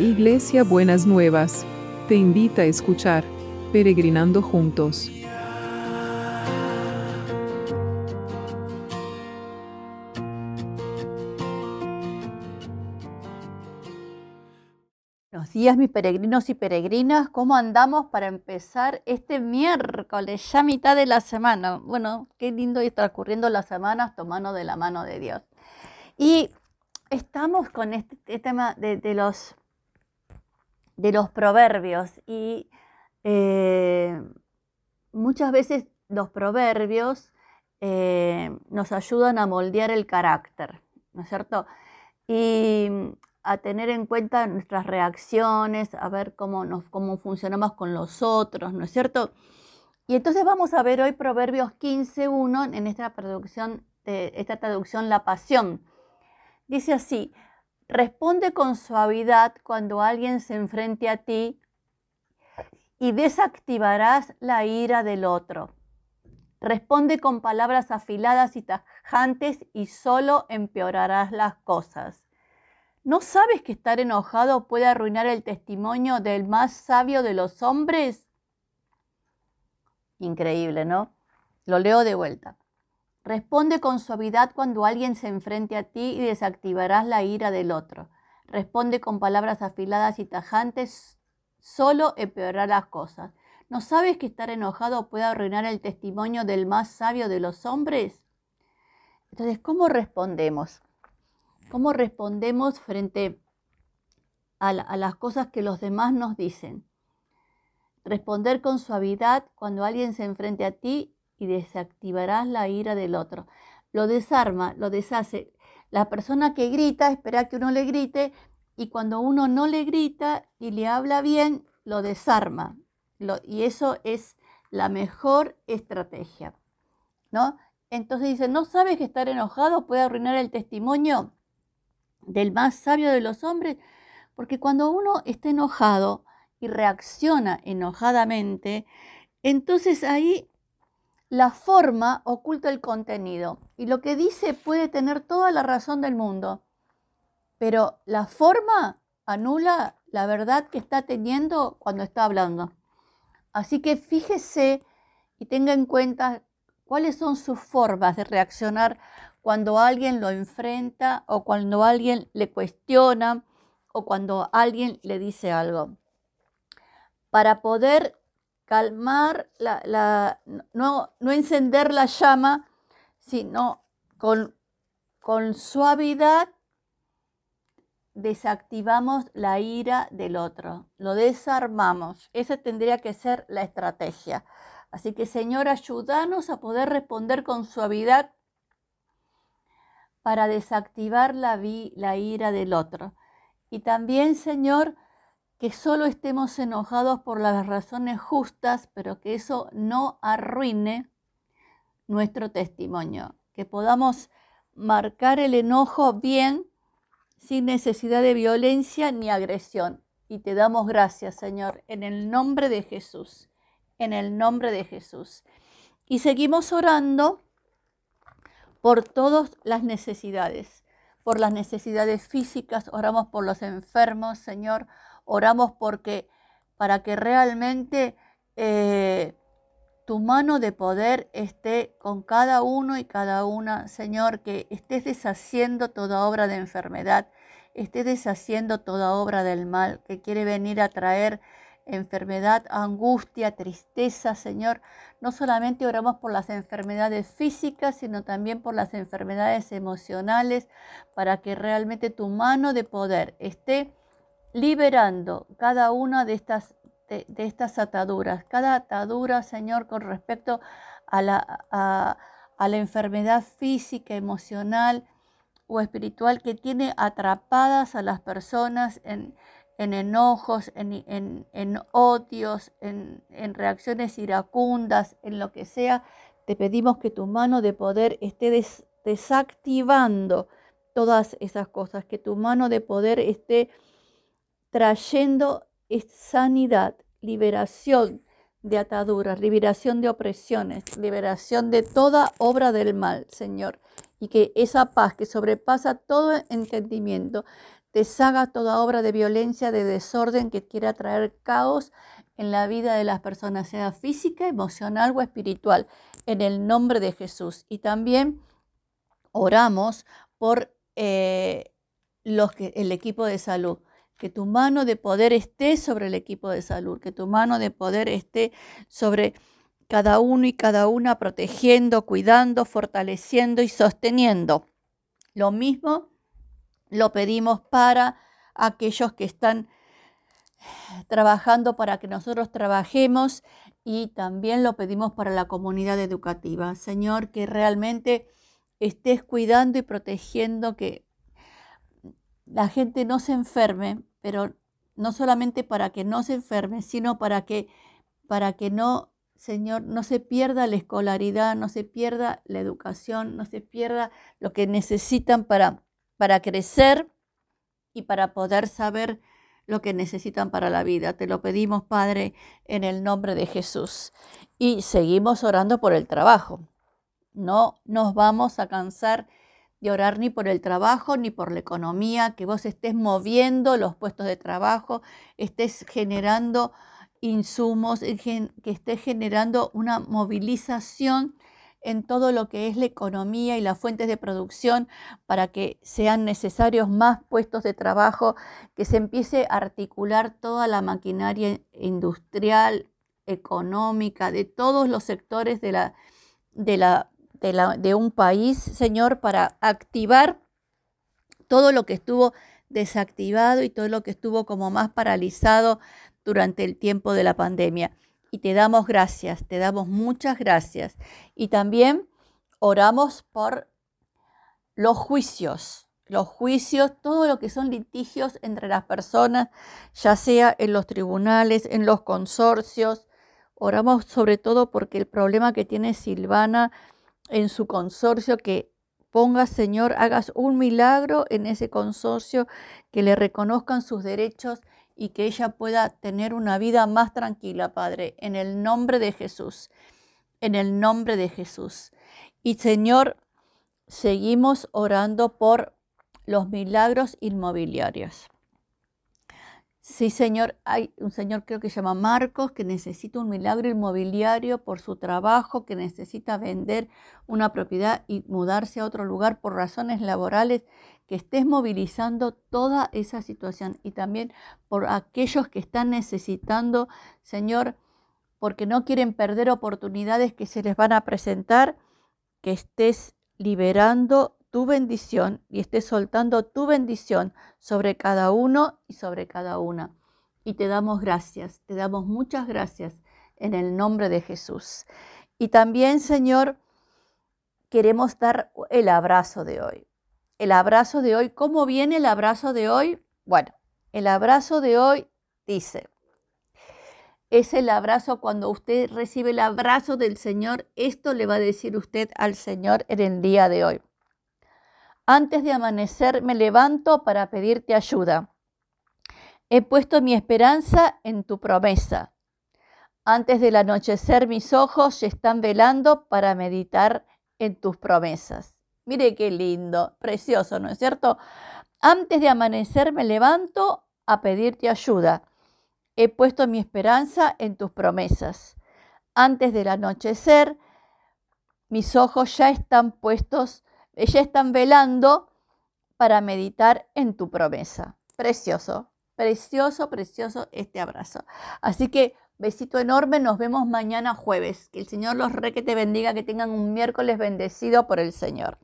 Iglesia Buenas Nuevas, te invita a escuchar Peregrinando Juntos. Buenos días, mis peregrinos y peregrinas. ¿Cómo andamos para empezar este miércoles, ya mitad de la semana? Bueno, qué lindo ir transcurriendo las semanas tomando de la mano de Dios. Y estamos con este, este tema de, de los de los proverbios y eh, muchas veces los proverbios eh, nos ayudan a moldear el carácter, ¿no es cierto? Y a tener en cuenta nuestras reacciones, a ver cómo, nos, cómo funcionamos con los otros, ¿no es cierto? Y entonces vamos a ver hoy Proverbios 15.1 en esta traducción, esta traducción La Pasión. Dice así, Responde con suavidad cuando alguien se enfrente a ti y desactivarás la ira del otro. Responde con palabras afiladas y tajantes y solo empeorarás las cosas. ¿No sabes que estar enojado puede arruinar el testimonio del más sabio de los hombres? Increíble, ¿no? Lo leo de vuelta. Responde con suavidad cuando alguien se enfrente a ti y desactivarás la ira del otro. Responde con palabras afiladas y tajantes, solo empeorará las cosas. ¿No sabes que estar enojado puede arruinar el testimonio del más sabio de los hombres? Entonces, ¿cómo respondemos? ¿Cómo respondemos frente a, a las cosas que los demás nos dicen? Responder con suavidad cuando alguien se enfrente a ti y desactivarás la ira del otro. Lo desarma, lo deshace. La persona que grita espera que uno le grite y cuando uno no le grita y le habla bien, lo desarma. y eso es la mejor estrategia. ¿no? Entonces dice, ¿no sabes que estar enojado puede arruinar el testimonio del más sabio de los hombres? Porque cuando uno está enojado y reacciona enojadamente, entonces ahí la forma oculta el contenido y lo que dice puede tener toda la razón del mundo, pero la forma anula la verdad que está teniendo cuando está hablando. Así que fíjese y tenga en cuenta cuáles son sus formas de reaccionar cuando alguien lo enfrenta o cuando alguien le cuestiona o cuando alguien le dice algo. Para poder calmar, la, no, no, encender la llama, sino con, con suavidad desactivamos la ira del otro, lo desarmamos. Esa tendría que ser la estrategia. Así que Señor, ayúdanos a poder responder con suavidad para desactivar la, la ira del otro. Y también, Señor, que solo estemos enojados por las razones justas, pero que eso no arruine nuestro testimonio, que podamos marcar el enojo bien, sin necesidad de violencia ni agresión. Y te damos gracias, Señor, en el nombre de Jesús, en el nombre de Jesús. Y seguimos orando por todas las necesidades, por las necesidades físicas, oramos por los enfermos, Señor, Oramos porque para que realmente eh, tu mano de poder esté con cada uno y cada una, Señor, que estés deshaciendo toda obra de enfermedad, estés deshaciendo toda obra del mal que quiere venir a traer enfermedad, angustia, tristeza, Señor. No solamente oramos por las enfermedades físicas, sino también por las enfermedades emocionales, para que realmente tu mano de poder esté liberando cada una de estas, de, estas ataduras. Cada atadura, Señor, con respecto a la, a, la enfermedad física, emocional o espiritual que tiene atrapadas a las personas en, enojos, en, odios, en, reacciones iracundas, en lo que sea, te pedimos que tu mano de poder esté desactivando todas esas cosas, que tu mano de poder esté trayendo sanidad, liberación de ataduras, liberación de opresiones, liberación de toda obra del mal, Señor. Y que esa paz que sobrepasa todo entendimiento deshaga toda obra de violencia, de desorden que quiera traer caos en la vida de las personas, sea física, emocional o espiritual, en el nombre de Jesús. Y también oramos por eh, los que, el equipo de salud. Que tu mano de poder esté sobre el equipo de salud, que tu mano de poder esté sobre cada uno y cada una, protegiendo, cuidando, fortaleciendo y sosteniendo. Lo mismo lo pedimos para aquellos que están trabajando para que nosotros trabajemos y también lo pedimos para la comunidad educativa. Señor, que realmente estés cuidando y protegiendo que la gente no se enferme, pero no solamente para que no se enferme, sino para que, para que no, Señor, no se pierda la escolaridad, no se pierda la educación, no se pierda lo que necesitan para, para crecer y para poder saber lo que necesitan para la vida. Te lo pedimos, Padre, en el nombre de Jesús. Y seguimos orando por el trabajo. No nos vamos a cansar de orar ni por el trabajo ni por la economía, que vos estés moviendo los puestos de trabajo, estés generando insumos, que estés generando una movilización en todo lo que es la economía y las fuentes de producción para que sean necesarios más puestos de trabajo, que se empiece a articular toda la maquinaria industrial, económica, de todos los sectores de, la, de, la, de, un país, Señor, para activar todo lo que estuvo desactivado y todo lo que estuvo como más paralizado durante el tiempo de la pandemia y te damos gracias, te damos muchas gracias. Y también oramos por los juicios, los juicios, todo lo que son litigios entre las personas, ya sea en los tribunales, en los consorcios. Oramos sobre todo porque el problema que tiene Silvana en su consorcio, que ponga, Señor, hagas un milagro en ese consorcio, que le reconozcan sus derechos y que ella pueda tener una vida más tranquila, Padre, en el nombre de Jesús, en el nombre de Jesús. Y Señor, seguimos orando por los milagros inmobiliarios. Sí, Señor, hay un señor creo que se llama Marcos que necesita un milagro inmobiliario por su trabajo, que necesita vender una propiedad y mudarse a otro lugar por razones laborales que estés movilizando toda esa situación. Y también por aquellos que están necesitando, Señor, porque no quieren perder oportunidades que se les van a presentar, que estés liberando tu bendición y estés soltando tu bendición sobre cada uno y sobre cada una. Y te damos gracias, te damos muchas gracias en el nombre de Jesús. Y también, Señor, queremos dar el abrazo de hoy el abrazo de hoy. ¿Cómo viene el abrazo de hoy? Bueno, el abrazo de hoy dice, es el abrazo cuando usted recibe el abrazo del Señor, esto le va a decir usted al Señor en el día de hoy. Antes de amanecer me levanto para pedirte ayuda. He puesto mi esperanza en tu promesa. Antes del anochecer mis ojos están velando para meditar en tus promesas. Mire qué lindo, precioso, ¿no es cierto? Antes de amanecer me levanto a pedirte ayuda. He puesto mi esperanza en tus promesas. Antes del anochecer, mis ojos ya están puestos, ya están velando para meditar en tu promesa. Precioso, precioso, precioso este abrazo. Así que besito enorme, nos vemos mañana jueves. Que el Señor los re que te bendiga, que tengan un miércoles bendecido por el Señor.